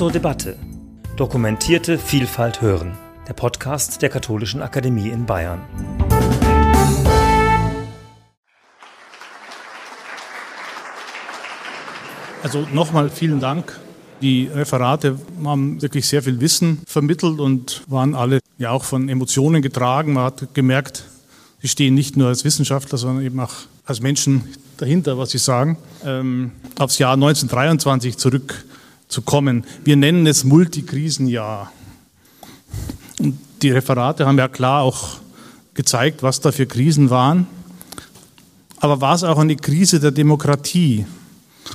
zur Debatte. Dokumentierte Vielfalt hören. Der Podcast der Katholischen Akademie in Bayern. Also nochmal vielen Dank. Die Referate haben wirklich sehr viel Wissen vermittelt und waren alle ja auch von Emotionen getragen. Man hat gemerkt, sie stehen nicht nur als Wissenschaftler, sondern eben auch als Menschen dahinter, was sie sagen. Ähm, aufs Jahr 1923 zurückzukommen. Wir nennen es Multikrisenjahr. Und die Referate haben ja klar auch gezeigt, was da für Krisen waren. Aber war es auch eine Krise der Demokratie?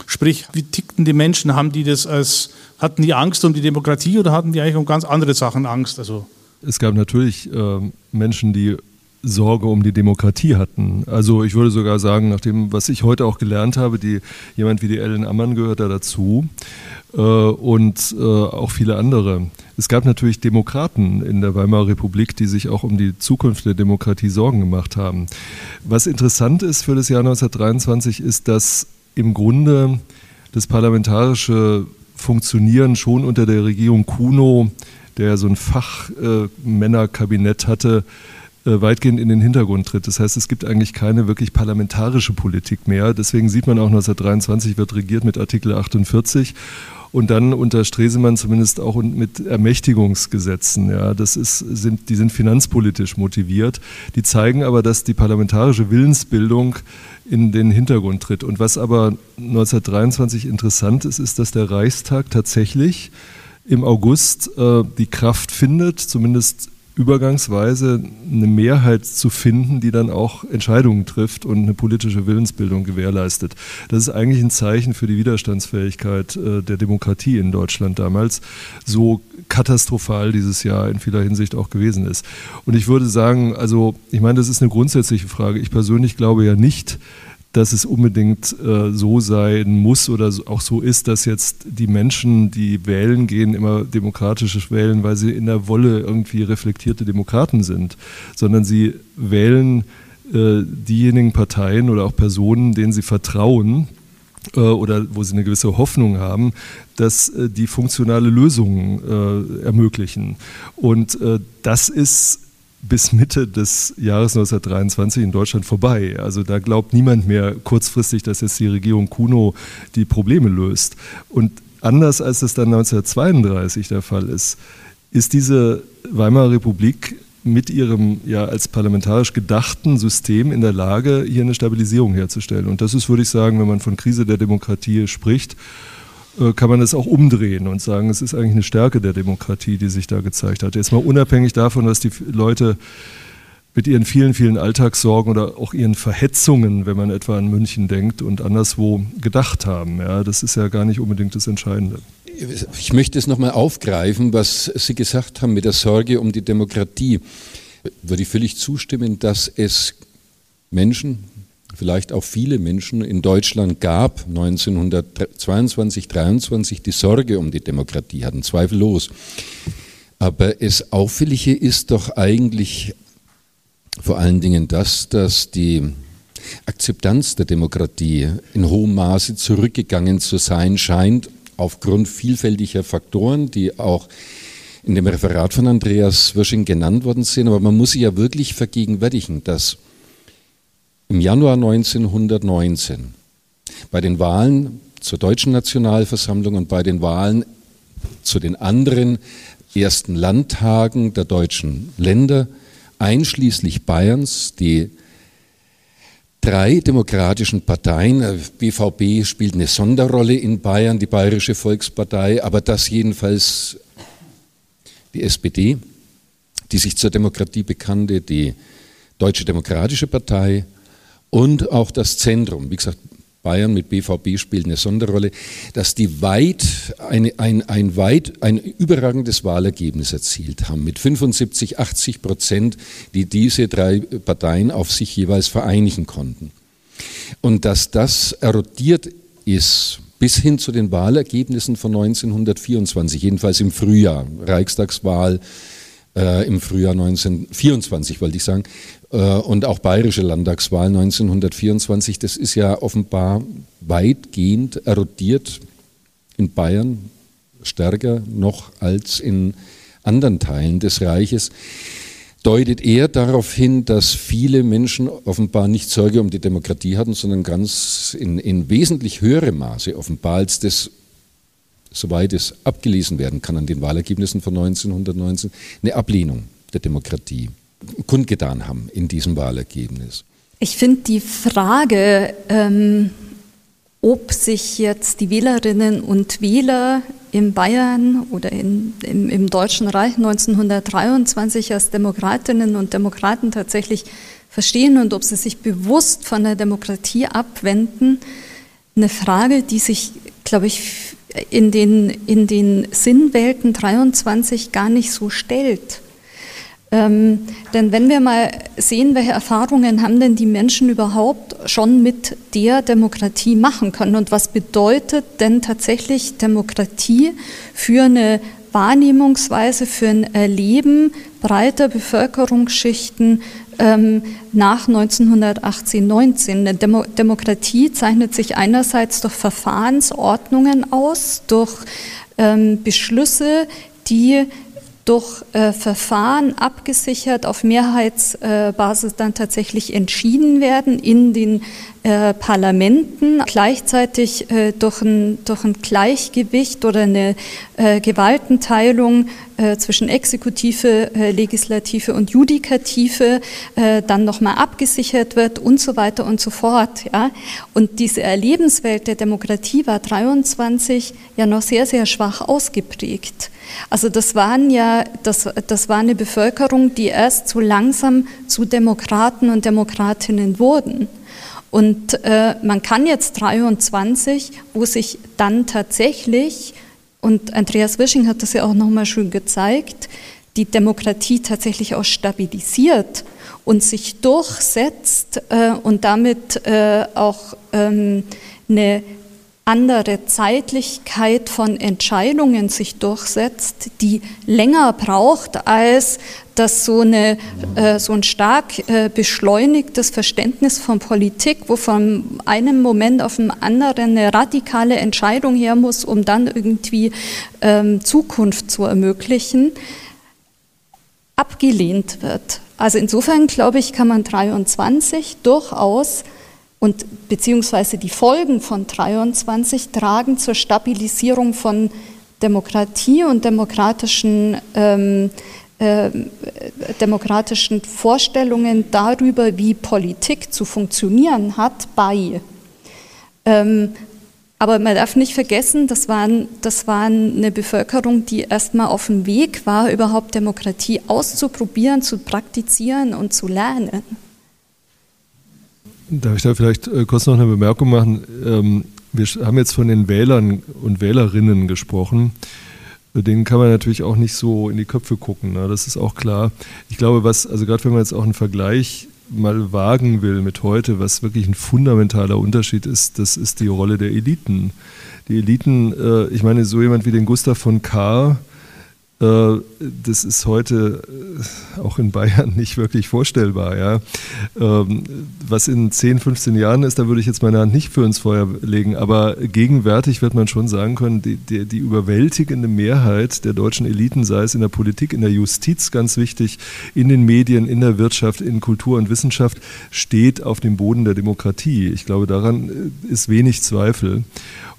Sprich, wie tickten die Menschen? Haben die das als, hatten die Angst um die Demokratie oder hatten die eigentlich um ganz andere Sachen Angst? Also es gab natürlich äh, Menschen, die Sorge um die Demokratie hatten. Also ich würde sogar sagen, nach dem, was ich heute auch gelernt habe, die, jemand wie die Ellen Ammann gehört da dazu äh, und äh, auch viele andere. Es gab natürlich Demokraten in der Weimarer Republik, die sich auch um die Zukunft der Demokratie Sorgen gemacht haben. Was interessant ist für das Jahr 1923 ist, dass im Grunde das parlamentarische Funktionieren schon unter der Regierung Kuno, der so ein Fachmännerkabinett hatte, äh, weitgehend in den Hintergrund tritt. Das heißt, es gibt eigentlich keine wirklich parlamentarische Politik mehr. Deswegen sieht man auch 1923 wird regiert mit Artikel 48 und dann unter Stresemann zumindest auch mit Ermächtigungsgesetzen. Ja, das ist, sind, die sind finanzpolitisch motiviert. Die zeigen aber, dass die parlamentarische Willensbildung in den Hintergrund tritt. Und was aber 1923 interessant ist, ist, dass der Reichstag tatsächlich im August äh, die Kraft findet, zumindest übergangsweise eine Mehrheit zu finden, die dann auch Entscheidungen trifft und eine politische Willensbildung gewährleistet. Das ist eigentlich ein Zeichen für die Widerstandsfähigkeit äh, der Demokratie in Deutschland damals, so katastrophal dieses Jahr in vieler Hinsicht auch gewesen ist. Und ich würde sagen, also ich meine, das ist eine grundsätzliche Frage. Ich persönlich glaube ja nicht, dass es unbedingt äh, so sein muss oder auch so ist, dass jetzt die Menschen, die wählen gehen, immer demokratisch wählen, weil sie in der Wolle irgendwie reflektierte Demokraten sind, sondern sie wählen äh, diejenigen Parteien oder auch Personen, denen sie vertrauen, äh, oder wo sie eine gewisse Hoffnung haben, dass äh, die funktionale Lösungen äh, ermöglichen. Und das ist bis Mitte des Jahres 1923 in Deutschland vorbei. Also da glaubt niemand mehr kurzfristig, dass jetzt die Regierung Kuno die Probleme löst. Und anders als es dann 1932 der Fall ist, ist diese Weimarer Republik mit ihrem ja als parlamentarisch gedachten System in der Lage, hier eine Stabilisierung herzustellen. Und das ist, würde ich sagen, wenn man von Krise der Demokratie spricht, kann man das auch umdrehen und sagen, es ist eigentlich eine Stärke der Demokratie, die sich da gezeigt hat. Jetzt mal unabhängig davon, dass die Leute mit ihren vielen, vielen Alltagssorgen oder auch ihren Verhetzungen, wenn man etwa an München denkt und anderswo gedacht haben. Ja, das ist ja gar nicht unbedingt das Entscheidende. Ich möchte es nochmal aufgreifen, was Sie gesagt haben mit der Sorge um die Demokratie. Würde ich völlig zustimmen, dass es Menschen, vielleicht auch viele Menschen in Deutschland gab, 1922, 23, die Sorge um die Demokratie hatten, zweifellos. Aber es Auffällige ist doch eigentlich vor allen Dingen das, dass die Akzeptanz der Demokratie in hohem Maße zurückgegangen zu sein scheint, aufgrund vielfältiger Faktoren, die auch in dem Referat von Andreas Wirsching genannt worden sind. Aber man muss sich ja wirklich vergegenwärtigen, dass im Januar 1919 bei den Wahlen zur Deutschen Nationalversammlung und bei den Wahlen zu den anderen ersten Landtagen der deutschen Länder, einschließlich Bayerns, die drei demokratischen Parteien, BVB äh, spielt eine Sonderrolle in Bayern, die Bayerische Volkspartei, aber das jedenfalls die SPD, die sich zur Demokratie bekannte, die Deutsche Demokratische Partei und auch das Zentrum, wie gesagt, Bayern mit BVB spielt eine Sonderrolle, dass die weit eine, ein, ein, weit, ein überragendes Wahlergebnis erzielt haben mit 75, 80 Prozent, die diese drei Parteien auf sich jeweils vereinigen konnten. Und dass das erodiert ist bis hin zu den Wahlergebnissen von 1924, jedenfalls im Frühjahr, Reichstagswahl, äh, im Frühjahr 1924, wollte ich sagen, und auch bayerische Landtagswahl 1924, das ist ja offenbar weitgehend erodiert in Bayern, stärker noch als in anderen Teilen des Reiches. Deutet er darauf hin, dass viele Menschen offenbar nicht Sorge um die Demokratie hatten, sondern ganz in, in wesentlich höherem Maße offenbar als das soweit es abgelesen werden kann an den Wahlergebnissen von 1919, eine Ablehnung der Demokratie kundgetan haben in diesem Wahlergebnis. Ich finde die Frage, ähm, ob sich jetzt die Wählerinnen und Wähler in Bayern oder in, im, im, Deutschen Reich 1923 als Demokratinnen und Demokraten tatsächlich verstehen und ob sie sich bewusst von der Demokratie abwenden, eine Frage, die sich, glaube ich, in den, in den Sinnwelten 23 gar nicht so stellt. Ähm, denn wenn wir mal sehen, welche Erfahrungen haben denn die Menschen überhaupt schon mit der Demokratie machen können und was bedeutet denn tatsächlich Demokratie für eine Wahrnehmungsweise, für ein Erleben breiter Bevölkerungsschichten ähm, nach 1918, 19. Eine Demo Demokratie zeichnet sich einerseits durch Verfahrensordnungen aus, durch ähm, Beschlüsse, die durch äh, Verfahren abgesichert auf Mehrheitsbasis äh, dann tatsächlich entschieden werden in den äh, Parlamenten, gleichzeitig äh, durch, ein, durch ein Gleichgewicht oder eine äh, Gewaltenteilung äh, zwischen Exekutive, Legislative und Judikative dann nochmal abgesichert wird und so weiter und so fort. Ja? Und diese Erlebenswelt der Demokratie war 23 ja noch sehr, sehr schwach ausgeprägt. Also das waren ja, das, das war eine Bevölkerung, die erst so langsam zu Demokraten und Demokratinnen wurden. Und äh, man kann jetzt 23, wo sich dann tatsächlich, und Andreas Wisching hat das ja auch nochmal schön gezeigt, die Demokratie tatsächlich auch stabilisiert und sich durchsetzt äh, und damit äh, auch ähm, eine andere Zeitlichkeit von Entscheidungen sich durchsetzt, die länger braucht als dass so, eine, äh, so ein stark äh, beschleunigtes Verständnis von Politik, wo von einem Moment auf den anderen eine radikale Entscheidung her muss, um dann irgendwie ähm, Zukunft zu ermöglichen, abgelehnt wird. Also insofern glaube ich, kann man 23 durchaus und beziehungsweise die Folgen von 23 tragen zur Stabilisierung von Demokratie und demokratischen, ähm, äh, demokratischen Vorstellungen darüber, wie Politik zu funktionieren hat, bei. Ähm, aber man darf nicht vergessen, das waren, das waren eine Bevölkerung, die erstmal auf dem Weg war, überhaupt Demokratie auszuprobieren, zu praktizieren und zu lernen. Darf ich da vielleicht äh, kurz noch eine Bemerkung machen? Ähm, wir haben jetzt von den Wählern und Wählerinnen gesprochen. Denen kann man natürlich auch nicht so in die Köpfe gucken. Ne? Das ist auch klar. Ich glaube, was, also gerade wenn man jetzt auch einen Vergleich mal wagen will mit heute, was wirklich ein fundamentaler Unterschied ist, das ist die Rolle der Eliten. Die Eliten, äh, ich meine, so jemand wie den Gustav von Kahr, äh, das ist heute äh, auch in Bayern nicht wirklich vorstellbar. Ja. Ähm, was in 10, 15 Jahren ist, da würde ich jetzt meine Hand nicht für ins Feuer legen. Aber gegenwärtig wird man schon sagen können, die, die, die überwältigende Mehrheit der deutschen Eliten, sei es in der Politik, in der Justiz ganz wichtig, in den Medien, in der Wirtschaft, in Kultur und Wissenschaft, steht auf dem Boden der Demokratie. Ich glaube, daran äh, ist wenig Zweifel.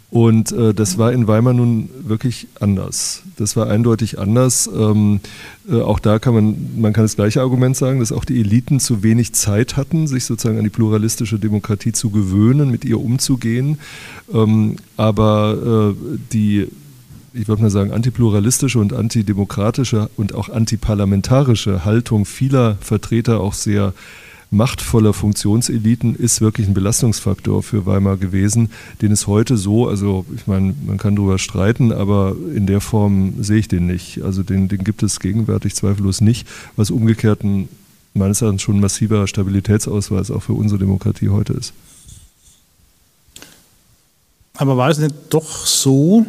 Und äh, das war in Weimar nun wirklich anders. Das war eindeutig anders. Ähm, äh, auch da kann man, man kann das gleiche Argument sagen, dass auch die Eliten zu wenig Zeit hatten, sich sozusagen an die pluralistische Demokratie zu gewöhnen, mit ihr umzugehen. Ähm, aber äh, die ich würde mal sagen, antipluralistische und antidemokratische und auch antiparlamentarische Haltung vieler Vertreter auch sehr machtvoller Funktionseliten ist wirklich ein Belastungsfaktor für Weimar gewesen, den es heute so, also ich meine, man kann darüber streiten, aber in der Form sehe ich den nicht. Also den, den gibt es gegenwärtig zweifellos nicht, was umgekehrt ein meines Erachtens schon ein massiver Stabilitätsausweis auch für unsere Demokratie heute ist. Aber war es nicht doch so,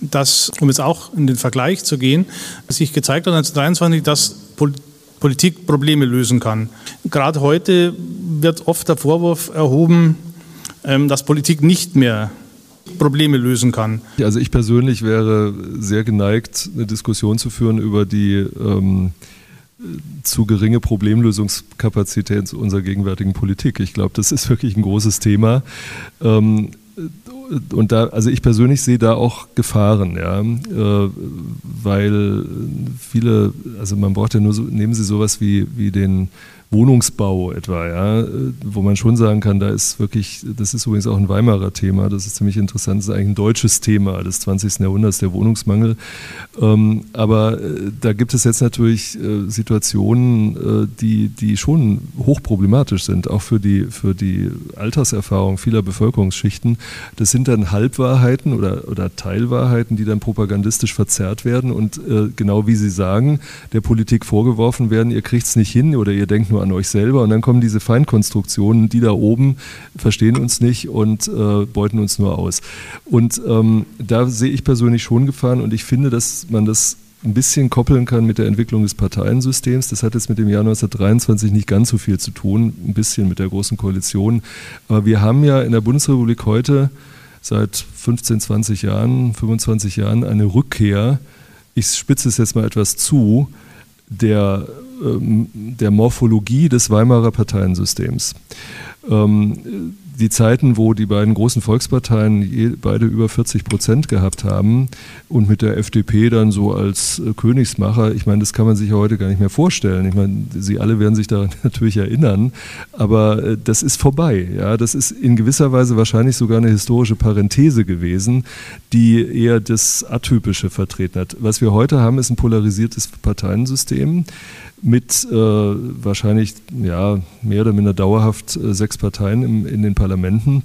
dass, um jetzt auch in den Vergleich zu gehen, sich gezeigt hat 1923, dass Politik Politik Probleme lösen kann. Gerade heute wird oft der Vorwurf erhoben, ähm, dass Politik nicht mehr Probleme lösen kann. Also ich persönlich wäre sehr geneigt, eine Diskussion zu führen über die ähm, zu geringe Problemlösungskapazität unserer gegenwärtigen Politik. Ich glaube, das ist wirklich ein großes Thema. Ähm, und da, also ich persönlich sehe da auch Gefahren, ja, äh, weil viele, also man braucht ja nur so, nehmen Sie sowas wie, wie den Wohnungsbau etwa, ja, wo man schon sagen kann, da ist wirklich, das ist übrigens auch ein Weimarer Thema, das ist ziemlich interessant, das ist eigentlich ein deutsches Thema des 20. Jahrhunderts, der Wohnungsmangel. Ähm, aber äh, da gibt es jetzt natürlich äh, Situationen, äh, die, die schon hochproblematisch sind, auch für die, für die Alterserfahrung vieler Bevölkerungsschichten. Das sind dann Halbwahrheiten oder, oder Teilwahrheiten, die dann propagandistisch verzerrt werden und genau wie Sie sagen, der Politik vorgeworfen werden, ihr kriegt es nicht hin oder ihr denkt nur an euch selber. Und dann kommen diese Feinkonstruktionen, die da oben verstehen uns nicht und äh, beuten uns nur aus. Und ähm, da sehe ich persönlich schon Gefahren und ich finde, dass man das ein bisschen koppeln kann mit der Entwicklung des Parteiensystems. Das hat jetzt mit dem Jahr 1923 nicht ganz so viel zu tun, ein bisschen mit der Großen Koalition. Aber wir haben ja in der Bundesrepublik heute seit 15, 20 Jahren, 25 Jahren eine Rückkehr, ich spitze es jetzt mal etwas zu, der der Morphologie des Weimarer Parteiensystems. Ähm, die Zeiten, wo die beiden großen Volksparteien beide über 40 Prozent gehabt haben und mit der FDP dann so als äh, Königsmacher, ich meine, das kann man sich heute gar nicht mehr vorstellen. Ich meine, Sie alle werden sich daran natürlich erinnern, aber äh, das ist vorbei. Ja, das ist in gewisser Weise wahrscheinlich sogar eine historische Parenthese gewesen, die eher das Atypische vertreten hat. Was wir heute haben, ist ein polarisiertes Parteiensystem mit äh, wahrscheinlich ja, mehr oder minder dauerhaft äh, sechs Parteien im, in den Parlamenten.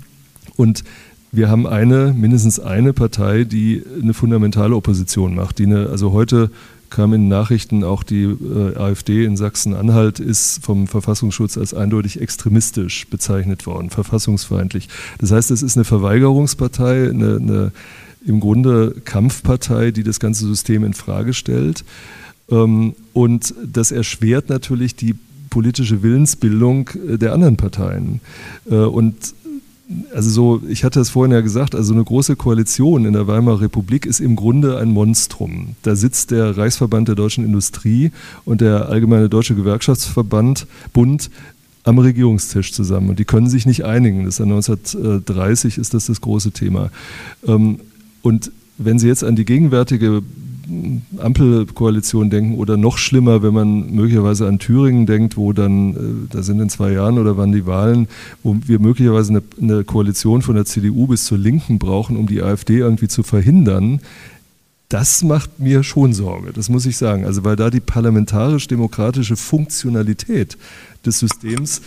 Und wir haben eine, mindestens eine Partei, die eine fundamentale Opposition macht. Die eine, also heute kam in Nachrichten auch die äh, AfD in Sachsen-Anhalt ist vom Verfassungsschutz als eindeutig extremistisch bezeichnet worden, verfassungsfeindlich. Das heißt, es ist eine Verweigerungspartei, eine, eine im Grunde Kampfpartei, die das ganze System in Frage stellt. Ähm, und das erschwert natürlich die politische Willensbildung äh, der anderen Parteien. Äh, und also so, ich hatte es vorhin ja gesagt, also eine große Koalition in der Weimarer Republik ist im Grunde ein Monstrum. Da sitzt der Reichsverband der deutschen Industrie und der Allgemeine Deutsche Gewerkschaftsverband, Bund, am Regierungstisch zusammen und die können sich nicht einigen. Das ist 1930 ist das das große Thema. Ähm, und wenn Sie jetzt an die gegenwärtige Ampelkoalition denken oder noch schlimmer, wenn man möglicherweise an Thüringen denkt, wo dann, äh, da sind in zwei Jahren oder wann die Wahlen, wo wir möglicherweise eine, eine Koalition von der CDU bis zur Linken brauchen, um die AfD irgendwie zu verhindern. Das macht mir schon Sorge, das muss ich sagen. Also weil da die parlamentarisch-demokratische Funktionalität des Systems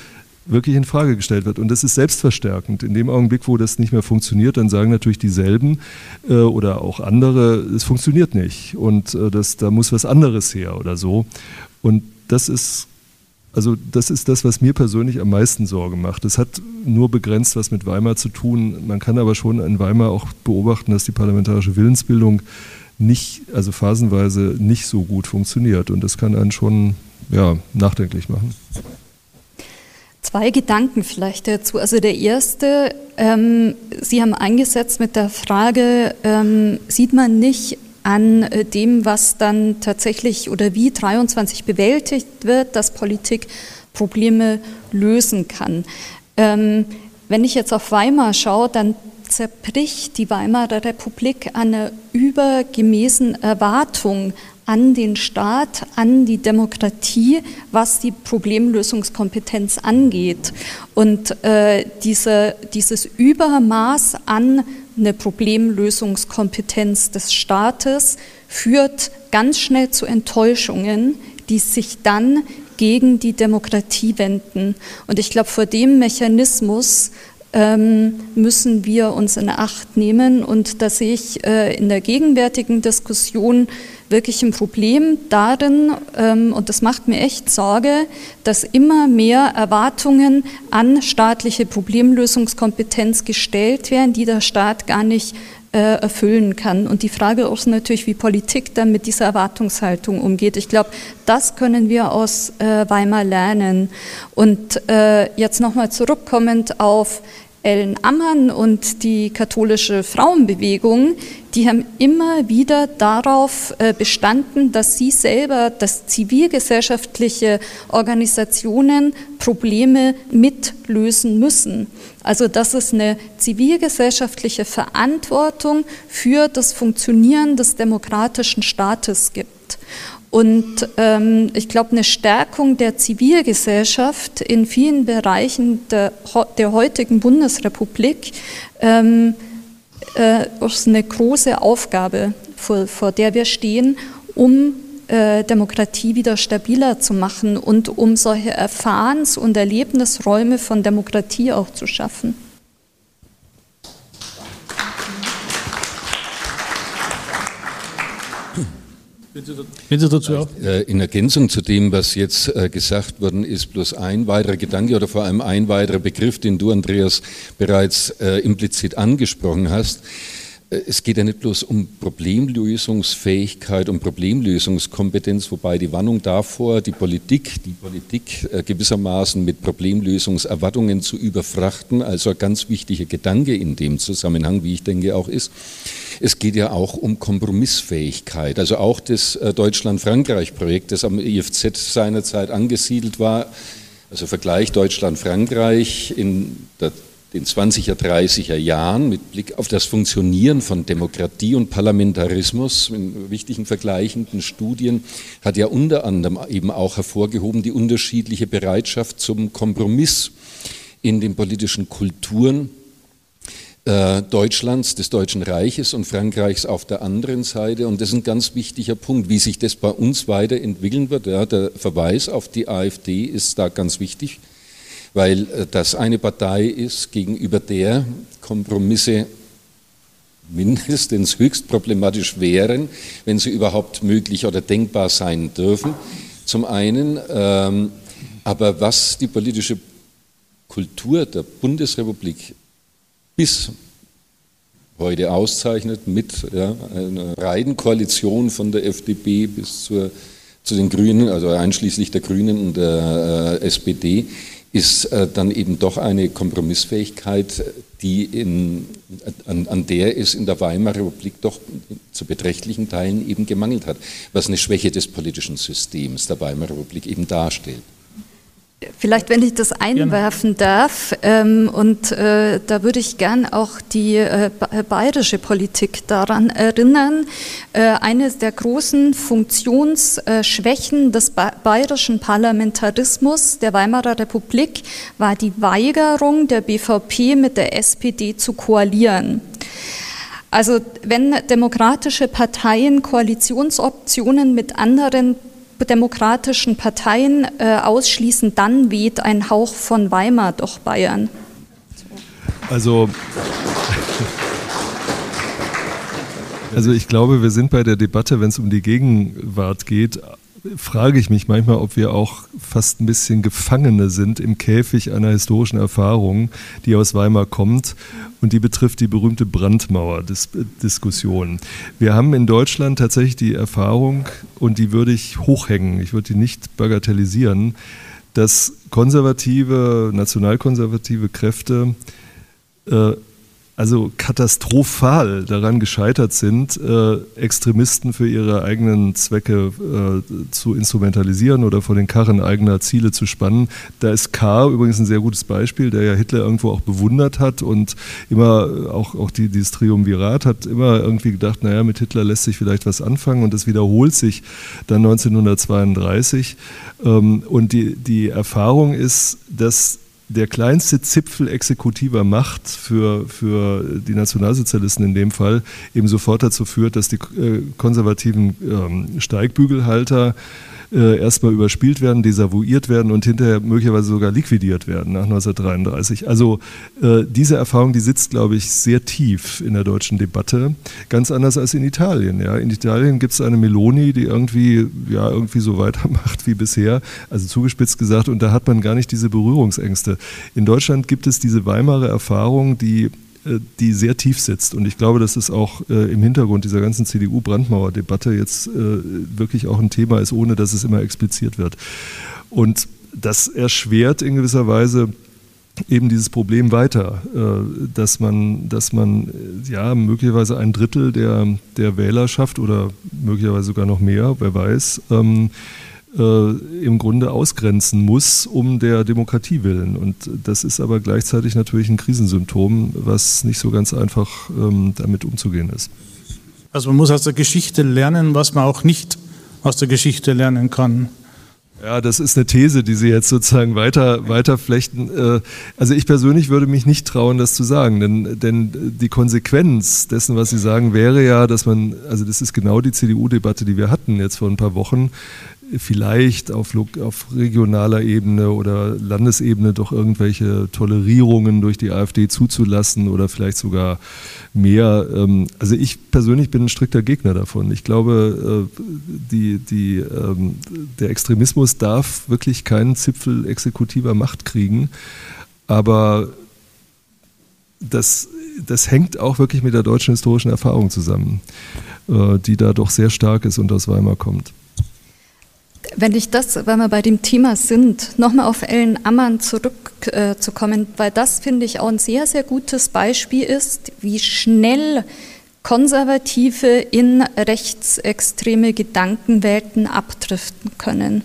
wirklich in Frage gestellt wird. Und das ist selbstverstärkend. In dem Augenblick, wo das nicht mehr funktioniert, dann sagen natürlich dieselben äh, oder auch andere, es funktioniert nicht und äh, das, da muss was anderes her oder so. Und das ist also das ist das, was mir persönlich am meisten Sorge macht. Es hat nur begrenzt was mit Weimar zu tun. Man kann aber schon in Weimar auch beobachten, dass die parlamentarische Willensbildung nicht, also phasenweise nicht so gut funktioniert. Und das kann einen schon ja, nachdenklich machen. Zwei Gedanken vielleicht dazu. Also der erste, ähm, Sie haben eingesetzt mit der Frage, ähm, sieht man nicht an äh, dem, was dann tatsächlich oder wie 23 bewältigt wird, dass Politik Probleme lösen kann. Ähm, wenn ich jetzt auf Weimar schaue, dann zerbricht die Weimarer Republik eine übergemäßen Erwartung an den Staat, an die Demokratie, was die Problemlösungskompetenz angeht. Und äh, diese, dieses Übermaß an eine Problemlösungskompetenz des Staates führt ganz schnell zu Enttäuschungen, die sich dann gegen die Demokratie wenden. Und ich glaube, vor dem Mechanismus ähm, müssen wir uns in Acht nehmen. Und da sehe ich äh, in der gegenwärtigen Diskussion wirklich ein Problem darin, ähm, und das macht mir echt Sorge, dass immer mehr Erwartungen an staatliche Problemlösungskompetenz gestellt werden, die der Staat gar nicht äh, erfüllen kann. Und die Frage ist natürlich, wie Politik dann mit dieser Erwartungshaltung umgeht. Ich glaube, das können wir aus äh, Weimar lernen. Und äh, jetzt nochmal zurückkommend auf Ellen Ammann und die katholische Frauenbewegung, die haben immer wieder darauf äh, bestanden, dass sie selber, dass zivilgesellschaftliche Organisationen Probleme mitlösen müssen. Also dass es eine zivilgesellschaftliche Verantwortung für das Funktionieren des demokratischen Staates gibt. Und ähm, ich glaube, eine Stärkung der Zivilgesellschaft in vielen Bereichen der, der heutigen Bundesrepublik ähm, äh, ist eine große Aufgabe, vor, vor der wir stehen, um äh, Demokratie wieder stabiler zu machen und um solche Erfahrens- und Erlebnisräume von Demokratie auch zu schaffen. Wenn Sie dazu auch? Äh, in Ergänzung zu dem, was jetzt äh, gesagt worden ist, bloß ein weiterer Gedanke oder vor allem ein weiterer Begriff, den du, Andreas, bereits äh, implizit angesprochen hast. Es geht ja nicht bloß um Problemlösungsfähigkeit, um Problemlösungskompetenz, wobei die Warnung davor, die Politik, die Politik gewissermaßen mit Problemlösungserwartungen zu überfrachten, also ein ganz wichtiger Gedanke in dem Zusammenhang, wie ich denke auch ist. Es geht ja auch um Kompromissfähigkeit. Also auch das äh, Deutschland-Frankreich-Projekt, das am IFZ seinerzeit angesiedelt war, also Vergleich Deutschland-Frankreich in der, den 20er, 30er Jahren mit Blick auf das Funktionieren von Demokratie und Parlamentarismus in wichtigen vergleichenden Studien hat ja unter anderem eben auch hervorgehoben die unterschiedliche Bereitschaft zum Kompromiss in den politischen Kulturen äh, Deutschlands, des Deutschen Reiches und Frankreichs auf der anderen Seite. Und das ist ein ganz wichtiger Punkt, wie sich das bei uns weiterentwickeln wird. Ja, der Verweis auf die AfD ist da ganz wichtig, weil äh, das eine Partei ist, gegenüber der Kompromisse mindestens höchst problematisch wären, wenn sie überhaupt möglich oder denkbar sein dürfen. Zum einen, ähm, aber was die politische Kultur der Bundesrepublik bis heute auszeichnet, mit ja, einer breiten Koalition von der FDP bis zur, zu den Grünen, also einschließlich der Grünen und der äh, SPD, ist äh, dann eben doch eine Kompromissfähigkeit, die in, an, an, der es in der Weimarer Republik doch zu beträchtlichen Teilen eben gemangelt hat, was eine Schwäche des politischen Systems der Weimarer Republik eben darstellt. Vielleicht, wenn ich das einwerfen darf, ähm, und äh, da würde ich gern auch die äh, bayerische Politik daran erinnern. Äh, eine der großen Funktionsschwächen des ba bayerischen Parlamentarismus der Weimarer Republik war die Weigerung der BVP mit der SPD zu koalieren. Also wenn demokratische Parteien Koalitionsoptionen mit anderen demokratischen Parteien äh, ausschließen, dann weht ein Hauch von Weimar durch Bayern. Also, also ich glaube, wir sind bei der Debatte, wenn es um die Gegenwart geht, frage ich mich manchmal, ob wir auch fast ein bisschen Gefangene sind im Käfig einer historischen Erfahrung, die aus Weimar kommt und die betrifft die berühmte Brandmauer-Diskussion. Wir haben in Deutschland tatsächlich die Erfahrung, und die würde ich hochhängen, ich würde die nicht bagatellisieren, dass konservative, nationalkonservative Kräfte äh, also katastrophal daran gescheitert sind, äh, Extremisten für ihre eigenen Zwecke äh, zu instrumentalisieren oder vor den Karren eigener Ziele zu spannen. Da ist K. übrigens ein sehr gutes Beispiel, der ja Hitler irgendwo auch bewundert hat und immer auch, auch die, dieses Triumvirat hat immer irgendwie gedacht, naja, mit Hitler lässt sich vielleicht was anfangen und das wiederholt sich dann 1932. Ähm, und die, die Erfahrung ist, dass der kleinste Zipfel exekutiver Macht für, für die Nationalsozialisten in dem Fall eben sofort dazu führt, dass die äh, konservativen ähm, Steigbügelhalter äh, erstmal überspielt werden, desavouiert werden und hinterher möglicherweise sogar liquidiert werden nach 1933. Also äh, diese Erfahrung, die sitzt, glaube ich, sehr tief in der deutschen Debatte, ganz anders als in Italien. Ja. In Italien gibt es eine Meloni, die irgendwie, ja, irgendwie so weitermacht wie bisher, also zugespitzt gesagt, und da hat man gar nicht diese Berührungsängste. In Deutschland gibt es diese Weimarer Erfahrung, die die sehr tief sitzt. Und ich glaube, dass es auch äh, im Hintergrund dieser ganzen CDU-Brandmauer-Debatte jetzt äh, wirklich auch ein Thema ist, ohne dass es immer expliziert wird. Und das erschwert in gewisser Weise eben dieses Problem weiter, äh, dass man, dass man äh, ja möglicherweise ein Drittel der, der Wählerschaft oder möglicherweise sogar noch mehr, wer weiß, ähm, äh, im Grunde ausgrenzen muss, um der Demokratie willen. Und das ist aber gleichzeitig natürlich ein Krisensymptom, was nicht so ganz einfach ähm, damit umzugehen ist. Also man muss aus der Geschichte lernen, was man auch nicht aus der Geschichte lernen kann. Ja, das ist eine These, die Sie jetzt sozusagen weiter, weiter flechten. Äh, also ich persönlich würde mich nicht trauen, das zu sagen, denn, denn die Konsequenz dessen, was Sie sagen, wäre ja, dass man, also das ist genau die CDU-Debatte, die wir hatten jetzt vor ein paar Wochen, vielleicht auf, auf, regionaler Ebene oder Landesebene doch irgendwelche Tolerierungen durch die AfD zuzulassen oder vielleicht sogar mehr. Ähm, also ich persönlich bin ein strikter Gegner davon. Ich glaube, äh, die, die, ähm, der Extremismus darf wirklich keinen Zipfel exekutiver Macht kriegen. Aber das, das hängt auch wirklich mit der deutschen historischen Erfahrung zusammen, äh, die da doch sehr stark ist und aus Weimar kommt. Wenn ich das, wenn wir bei dem Thema sind, nochmal auf Ellen Ammann zurückzukommen, äh, weil das finde ich auch ein sehr, sehr gutes Beispiel ist, wie schnell Konservative in rechtsextreme Gedankenwelten abdriften können.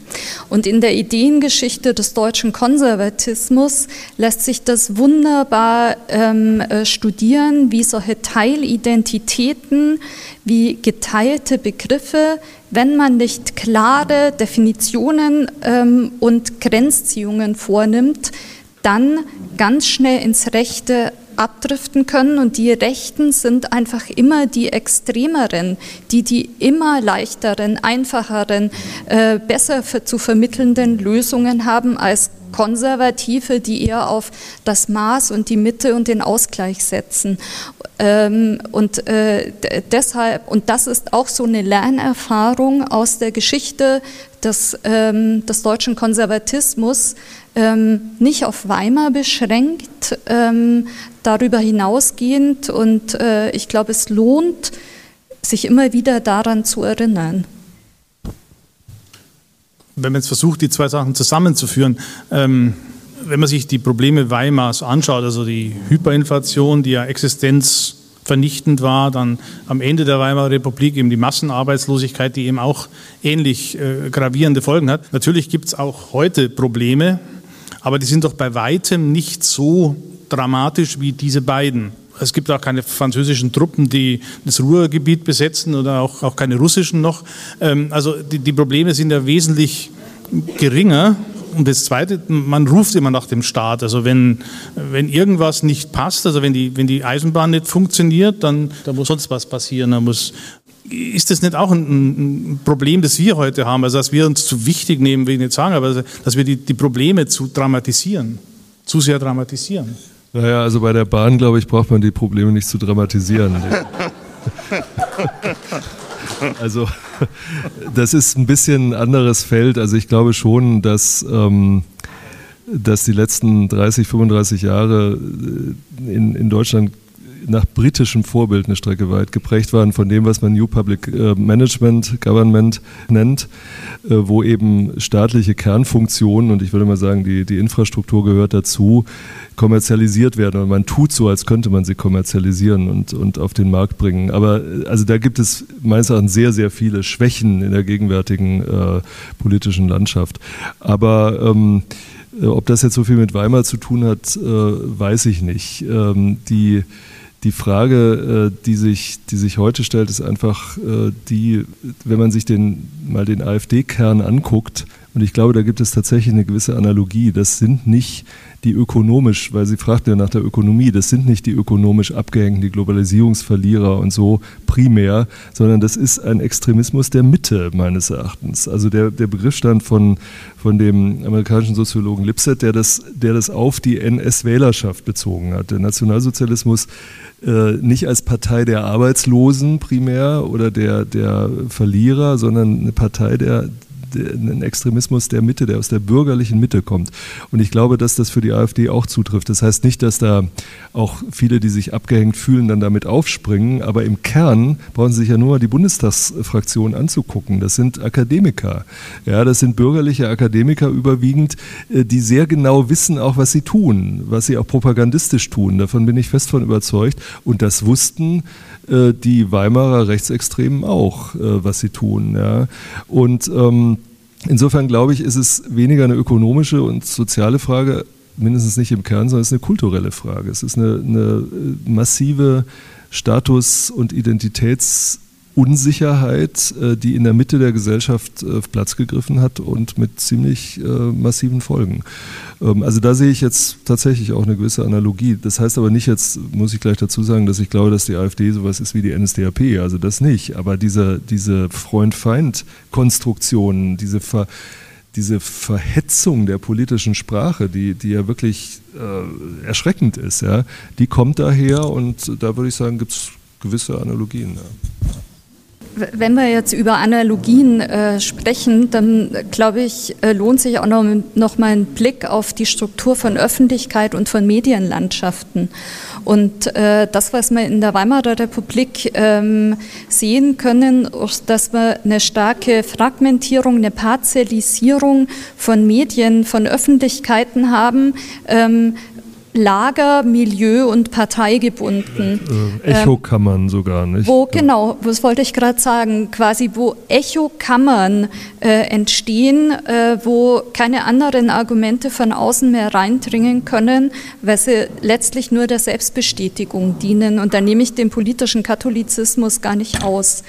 Und in der Ideengeschichte des deutschen Konservatismus lässt sich das wunderbar ähm, äh, studieren, wie solche Teilidentitäten, wie geteilte Begriffe, wenn man nicht klare Definitionen ähm, und Grenzziehungen vornimmt, dann ganz schnell ins Rechte abdriften können und die Rechten sind einfach immer die extremeren, die die immer leichteren, einfacheren, äh, besser zu vermittelnden Lösungen haben als Konservative, die eher auf das Maß und die Mitte und den Ausgleich setzen. Ähm, und äh, deshalb, und das ist auch so eine Lernerfahrung aus der Geschichte des, ähm, des deutschen Konservatismus, ähm, nicht auf Weimar beschränkt, ähm, darüber hinausgehend. Und äh, ich glaube, es lohnt, sich immer wieder daran zu erinnern wenn man jetzt versucht, die zwei Sachen zusammenzuführen, ähm, wenn man sich die Probleme Weimars anschaut, also die Hyperinflation, die ja existenzvernichtend war, dann am Ende der Weimarer Republik eben die Massenarbeitslosigkeit, die eben auch ähnlich äh, gravierende Folgen hat. Natürlich gibt es auch heute Probleme, aber die sind doch bei weitem nicht so dramatisch wie diese beiden. Es gibt auch keine französischen Truppen, die das Ruhrgebiet besetzen oder auch, auch keine russischen noch. Ähm, also die, die Probleme sind ja wesentlich geringer. Und das Zweite, man ruft immer nach dem Staat. Also wenn, wenn irgendwas nicht passt, also wenn die, wenn die Eisenbahn nicht funktioniert, dann da muss sonst was passieren. Da muss, ist das nicht auch ein, ein, Problem, das wir heute haben? Also dass wir uns zu wichtig nehmen, will ich nicht sagen, aber dass wir die, die Probleme zu dramatisieren, zu sehr dramatisieren. Naja, also bei der Bahn, glaube ich, braucht man die Probleme nicht zu dramatisieren. also das ist ein bisschen ein anderes Feld. Also ich glaube schon, dass, ähm, dass die letzten 30, 35 Jahre äh, in, in Deutschland nach britischem Vorbild eine Strecke weit geprägt waren von dem, was man New Public äh, Management Government nennt, äh, wo eben staatliche Kernfunktionen und ich würde mal sagen, die, die Infrastruktur gehört dazu, kommerzialisiert werden und man tut so, als könnte man sie kommerzialisieren und, und auf den Markt bringen. Aber äh, also da gibt es meines Erachtens sehr, sehr viele Schwächen in der gegenwärtigen äh, politischen Landschaft. Aber ähm, ob das jetzt so viel mit Weimar zu tun hat, äh, weiß ich nicht. Ähm, die die Frage, äh, die, sich, die sich heute stellt, ist einfach äh, die, wenn man sich den, mal den AfD-Kern anguckt, und ich glaube, da gibt es tatsächlich eine gewisse Analogie. Das sind nicht die ökonomisch, weil Sie fragten ja nach der Ökonomie, das sind nicht die ökonomisch abgehängten, die Globalisierungsverlierer und so primär, sondern das ist ein Extremismus der Mitte meines Erachtens. Also der, der Begriff stand von, von dem amerikanischen Soziologen Lipset, der das, der das auf die NS-Wählerschaft bezogen hat. Der Nationalsozialismus äh, nicht als Partei der Arbeitslosen primär oder der, der Verlierer, sondern eine Partei der, ein Extremismus der Mitte, der aus der bürgerlichen Mitte kommt. Und ich glaube, dass das für die AfD auch zutrifft. Das heißt nicht, dass da auch viele, die sich abgehängt fühlen, dann damit aufspringen, aber im Kern brauchen sie sich ja nur die Bundestagsfraktion anzugucken. Das sind Akademiker. Ja, das sind bürgerliche Akademiker überwiegend, äh, die sehr genau wissen auch, was sie tun, was sie auch propagandistisch tun. Davon bin ich fest von überzeugt. Und das wussten die Weimarer Rechtsextremen auch, äh, was sie tun. Ja. Und ähm, insofern glaube ich, ist es weniger eine ökonomische und soziale Frage, mindestens nicht im Kern, sondern es ist eine kulturelle Frage. Es ist eine, eine massive Status- und Identitäts- Unsicherheit, äh, die in der Mitte der Gesellschaft äh, Platz gegriffen hat und mit ziemlich äh, massiven Folgen. Ähm, also da sehe ich jetzt tatsächlich auch eine gewisse Analogie. Das heißt aber nicht jetzt, muss ich gleich dazu sagen, dass ich glaube, dass die AfD sowas ist wie die NSDAP. Also das nicht. Aber diese, diese Freund-Feind-Konstruktion, diese Ver diese Verhetzung der politischen Sprache, die, die ja wirklich äh, erschreckend ist, ja, die kommt daher und da würde ich sagen, gibt es gewisse Analogien. Ja. Wenn wir jetzt über Analogien äh, sprechen, dann glaube ich, äh, lohnt sich auch noch, noch mal ein Blick auf die Struktur von Öffentlichkeit und von Medienlandschaften. Und äh, das, was wir in der Weimarer Republik ähm, sehen können, ist, dass wir eine starke Fragmentierung, eine Parzellisierung von Medien, von Öffentlichkeiten haben. Ähm, Lager, Milieu und parteigebunden. Äh, Echokammern sogar, nicht? Wo, genau, das wollte ich gerade sagen, quasi wo Echokammern äh, entstehen, äh, wo keine anderen Argumente von außen mehr reindringen können, weil sie letztlich nur der Selbstbestätigung dienen. Und da nehme ich den politischen Katholizismus gar nicht aus.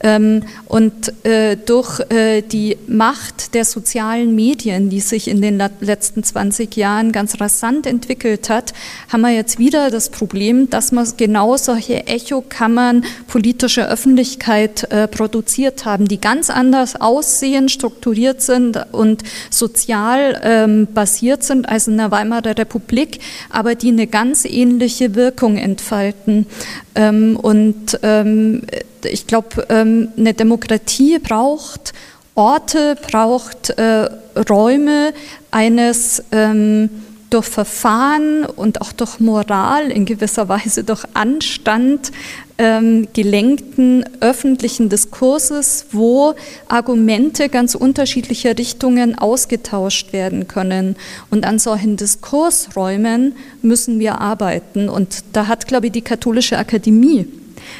Ähm, und äh, durch äh, die Macht der sozialen Medien, die sich in den letzten 20 Jahren ganz rasant entwickelt hat, haben wir jetzt wieder das Problem, dass wir genau solche Echokammern politischer Öffentlichkeit äh, produziert haben, die ganz anders aussehen, strukturiert sind und sozial ähm, basiert sind als in der Weimarer Republik, aber die eine ganz ähnliche Wirkung entfalten. Ähm, und ähm, ich glaube, ähm, eine Demokratie braucht Orte, braucht äh, Räume eines ähm, durch Verfahren und auch durch Moral, in gewisser Weise durch Anstand ähm, gelenkten öffentlichen Diskurses, wo Argumente ganz unterschiedlicher Richtungen ausgetauscht werden können. Und an solchen Diskursräumen müssen wir arbeiten. Und da hat, glaube ich, die Katholische Akademie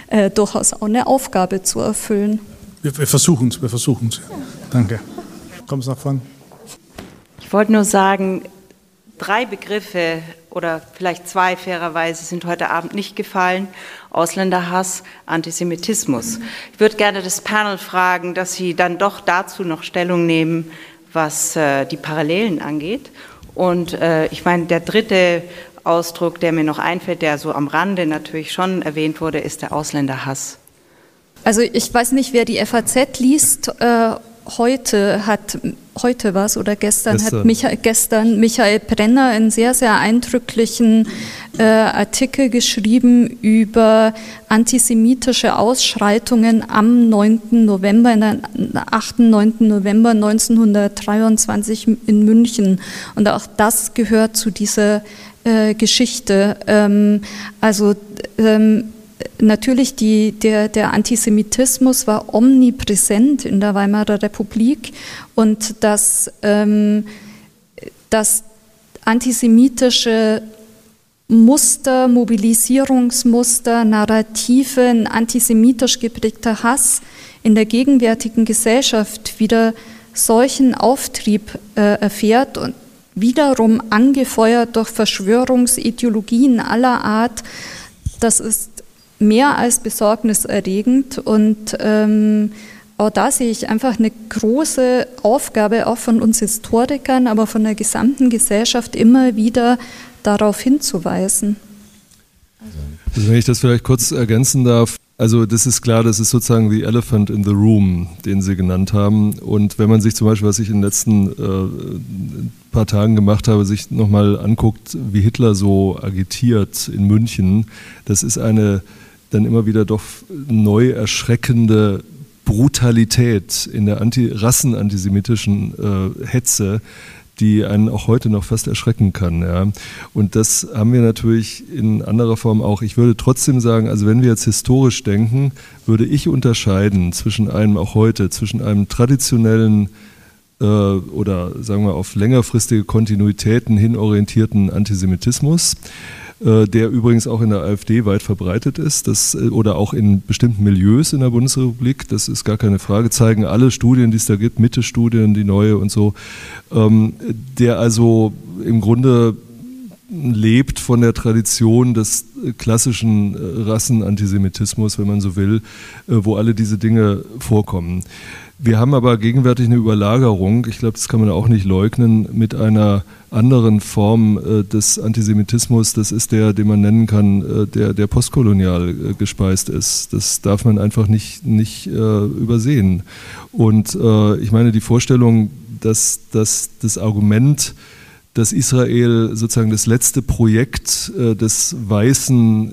äh, durchaus auch eine Aufgabe zu erfüllen. Wir, wir versuchen es, wir versuchen es. Danke. Kommst nach vorne. Ich wollte nur sagen, drei Begriffe oder vielleicht zwei fairerweise sind heute Abend nicht gefallen. Ausländerhass, Antisemitismus. Ich würde gerne das Panel fragen, dass Sie dann doch dazu noch Stellung nehmen, was äh, die Parallelen angeht. Und äh, ich meine, der dritte Ausdruck, der mir noch einfällt, der so am Rande natürlich schon erwähnt wurde, ist der Ausländerhass. Also ich weiß nicht, wer die FAZ liest. Äh, heute hat heute was oder gestern, gestern. hat Michael, gestern Michael Brenner einen sehr, sehr eindrücklichen äh, Artikel geschrieben über antisemitische Ausschreitungen am 9. November, in der 8. 9. November 1923 in München. Und auch das gehört zu dieser äh, Geschichte. Ähm, also ähm, natürlich die, der, der Antisemitismus war omnipräsent in der Weimarer Republik und das, ähm, das antisemitische Muster, Mobilisierungsmuster, Narrative, ein antisemitisch geprägter Hass in der gegenwärtigen Gesellschaft wieder solchen Auftrieb äh, erfährt und wiederum angefeuert durch Verschwörungsideologien aller Art, das ist mehr als besorgniserregend und ähm, auch da sehe ich einfach eine große Aufgabe auch von uns Historikern, aber von der gesamten Gesellschaft immer wieder darauf hinzuweisen. Also wenn ich das vielleicht kurz ergänzen darf, also das ist klar, das ist sozusagen the elephant in the room, den Sie genannt haben. Und wenn man sich zum Beispiel, was ich in den letzten äh, paar Tagen gemacht habe, sich nochmal anguckt, wie Hitler so agitiert in München, das ist eine dann immer wieder doch neu erschreckende Brutalität in der Anti rassenantisemitischen äh, Hetze, die einen auch heute noch fast erschrecken kann. Ja. Und das haben wir natürlich in anderer Form auch. Ich würde trotzdem sagen, also wenn wir jetzt historisch denken, würde ich unterscheiden zwischen einem auch heute, zwischen einem traditionellen äh, oder sagen wir auf längerfristige Kontinuitäten hin orientierten Antisemitismus der übrigens auch in der AfD weit verbreitet ist, das, äh, oder auch in bestimmten Milieus in der Bundesrepublik, das ist gar keine Frage, zeigen alle Studien, die es da gibt, Mitte-Studien, die neue und so, ähm, der also im Grunde lebt von der Tradition des klassischen Rassenantisemitismus, wenn man so will, wo alle diese Dinge vorkommen. Wir haben aber gegenwärtig eine Überlagerung, ich glaube, das kann man auch nicht leugnen, mit einer anderen Form äh, des Antisemitismus. Das ist der, den man nennen kann, äh, der, der postkolonial äh, gespeist ist. Das darf man einfach nicht, nicht äh, übersehen. Und äh, ich meine, die Vorstellung, dass, dass das Argument, dass Israel sozusagen das letzte Projekt äh, des weißen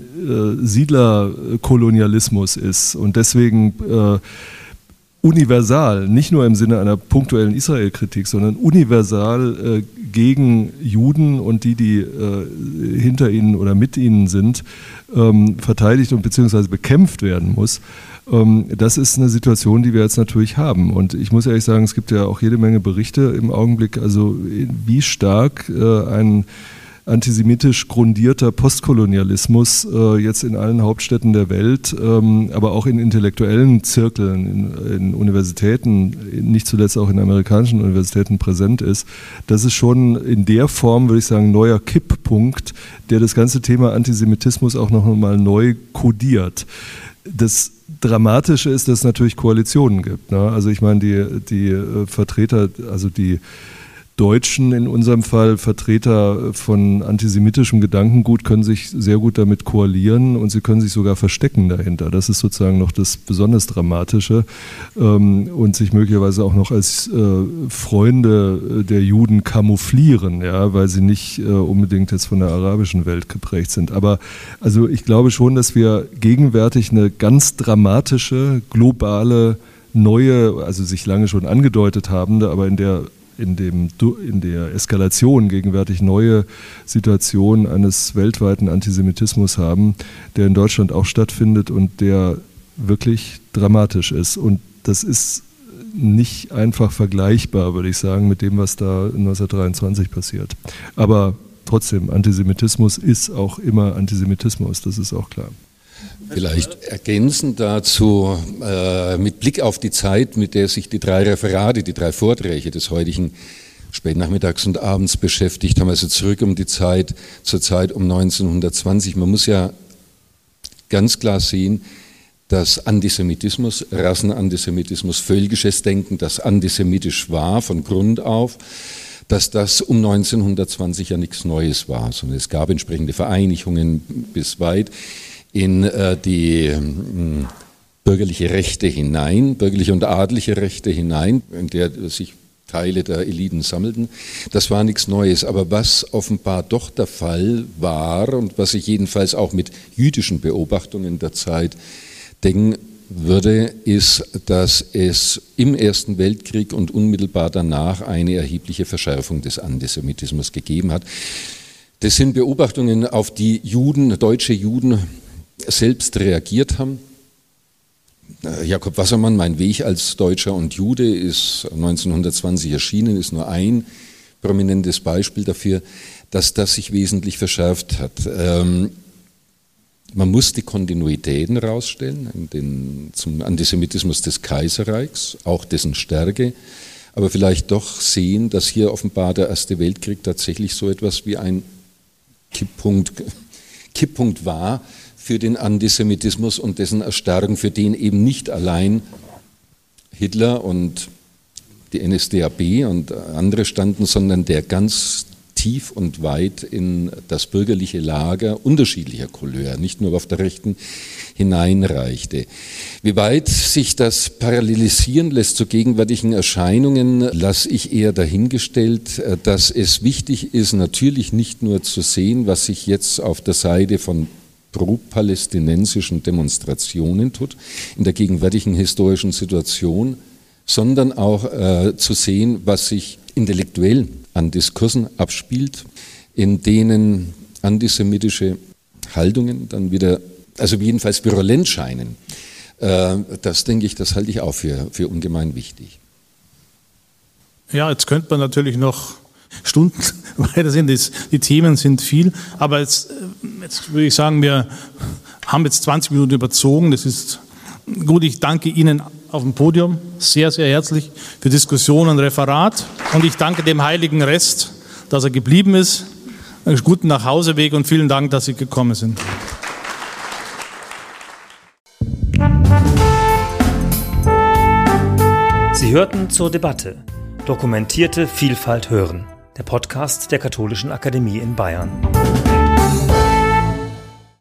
Siedlerkolonialismus ist und deswegen universal, nicht nur im Sinne einer punktuellen Israel-Kritik, sondern universal äh, gegen Juden und die, die äh, hinter ihnen oder mit ihnen sind, ähm, verteidigt und beziehungsweise bekämpft werden muss. Ähm, das ist eine Situation, die wir jetzt natürlich haben. Und ich muss ehrlich sagen, es gibt ja auch jede Menge Berichte im Augenblick, also wie stark äh, ein antisemitisch grundierter Postkolonialismus äh, jetzt in allen Hauptstädten der Welt, ähm, aber auch in intellektuellen Zirkeln, in, in, Universitäten, nicht zuletzt auch in amerikanischen Universitäten präsent ist. Das ist schon in der Form, würde ich sagen, neuer Kipppunkt, der das ganze Thema Antisemitismus auch noch mal neu kodiert. Das Dramatische ist, dass es natürlich Koalitionen gibt. Ne? Also ich meine, die, die äh, Vertreter, also die Deutschen in unserem Fall, Vertreter von antisemitischem Gedankengut, können sich sehr gut damit koalieren und sie können sich sogar verstecken dahinter. Das ist sozusagen noch das besonders Dramatische ähm, und sich möglicherweise auch noch als äh, Freunde der Juden kamouflieren, ja, weil sie nicht äh, unbedingt jetzt von der arabischen Welt geprägt sind. Aber also ich glaube schon, dass wir gegenwärtig eine ganz dramatische, globale, neue, also sich lange schon angedeutet habende, aber in der in, dem, in der Eskalation gegenwärtig neue Situation eines weltweiten Antisemitismus haben, der in Deutschland auch stattfindet und der wirklich dramatisch ist. Und das ist nicht einfach vergleichbar, würde ich sagen, mit dem, was da 1923 passiert. Aber trotzdem, Antisemitismus ist auch immer Antisemitismus, das ist auch klar. Vielleicht ergänzend dazu, äh, mit Blick auf die Zeit, mit der sich die drei Referate, die drei Vorträge des heutigen Spätnachmittags und Abends beschäftigt haben, also zurück um die Zeit, zur Zeit um 1920. Man muss ja ganz klar sehen, dass Antisemitismus, Rassenantisemitismus, völkisches Denken, das antisemitisch war von Grund auf, dass das um 1920 ja nichts Neues war, sondern es gab entsprechende Vereinigungen bis weit in äh, die hm, bürgerliche Rechte hinein, bürgerliche und adliche Rechte hinein, in der sich Teile der Eliten sammelten. Das war nichts Neues. Aber was offenbar doch der Fall war und was ich jedenfalls auch mit jüdischen Beobachtungen der Zeit denken würde, ist, dass es im Ersten Weltkrieg und unmittelbar danach eine erhebliche Verschärfung des Antisemitismus gegeben hat. Das sind Beobachtungen, auf die Juden, deutsche Juden selbst reagiert haben. Äh, Jakob Wassermann, Mein Weg als Deutscher und Jude, ist 1920 erschienen, ist nur ein prominentes Beispiel dafür, dass das sich wesentlich verschärft hat. Ähm, man muss die Kontinuitäten herausstellen zum Antisemitismus des Kaiserreichs, auch dessen Stärke, aber vielleicht doch sehen, dass hier offenbar der Erste Weltkrieg tatsächlich so etwas wie ein Kipppunkt, Kipppunkt war, für den Antisemitismus und dessen Erstarken, für den eben nicht allein Hitler und die NSDAP und andere standen, sondern der ganz tief und weit in das bürgerliche Lager unterschiedlicher Couleur, nicht nur auf der rechten, hineinreichte. Wie weit sich das parallelisieren lässt zu gegenwärtigen Erscheinungen, lasse ich eher dahingestellt, dass es wichtig ist, natürlich nicht nur zu sehen, was sich jetzt auf der Seite von pro-palästinensischen Demonstrationen tut, in der gegenwärtigen historischen Situation, sondern auch äh, zu sehen, was sich intellektuell an Diskursen abspielt, in denen antisemitische Haltungen dann wieder, also jedenfalls virulent scheinen. Äh, das denke ich, das halte ich auch für, für ungemein wichtig. Ja, jetzt könnte man natürlich noch Stunden weiter sind. Die Themen sind viel, aber jetzt, äh, jetzt würde ich sagen, wir haben jetzt 20 Minuten überzogen. Das ist gut. Ich danke Ihnen auf dem Podium sehr, sehr herzlich für Diskussion und Referat. Und ich danke dem Heiligen Rest, dass er geblieben ist. Einen guten Nachhauseweg und vielen Dank, dass Sie gekommen sind. Sie hörten zur Debatte Dokumentierte Vielfalt hören, der Podcast der Katholischen Akademie in Bayern.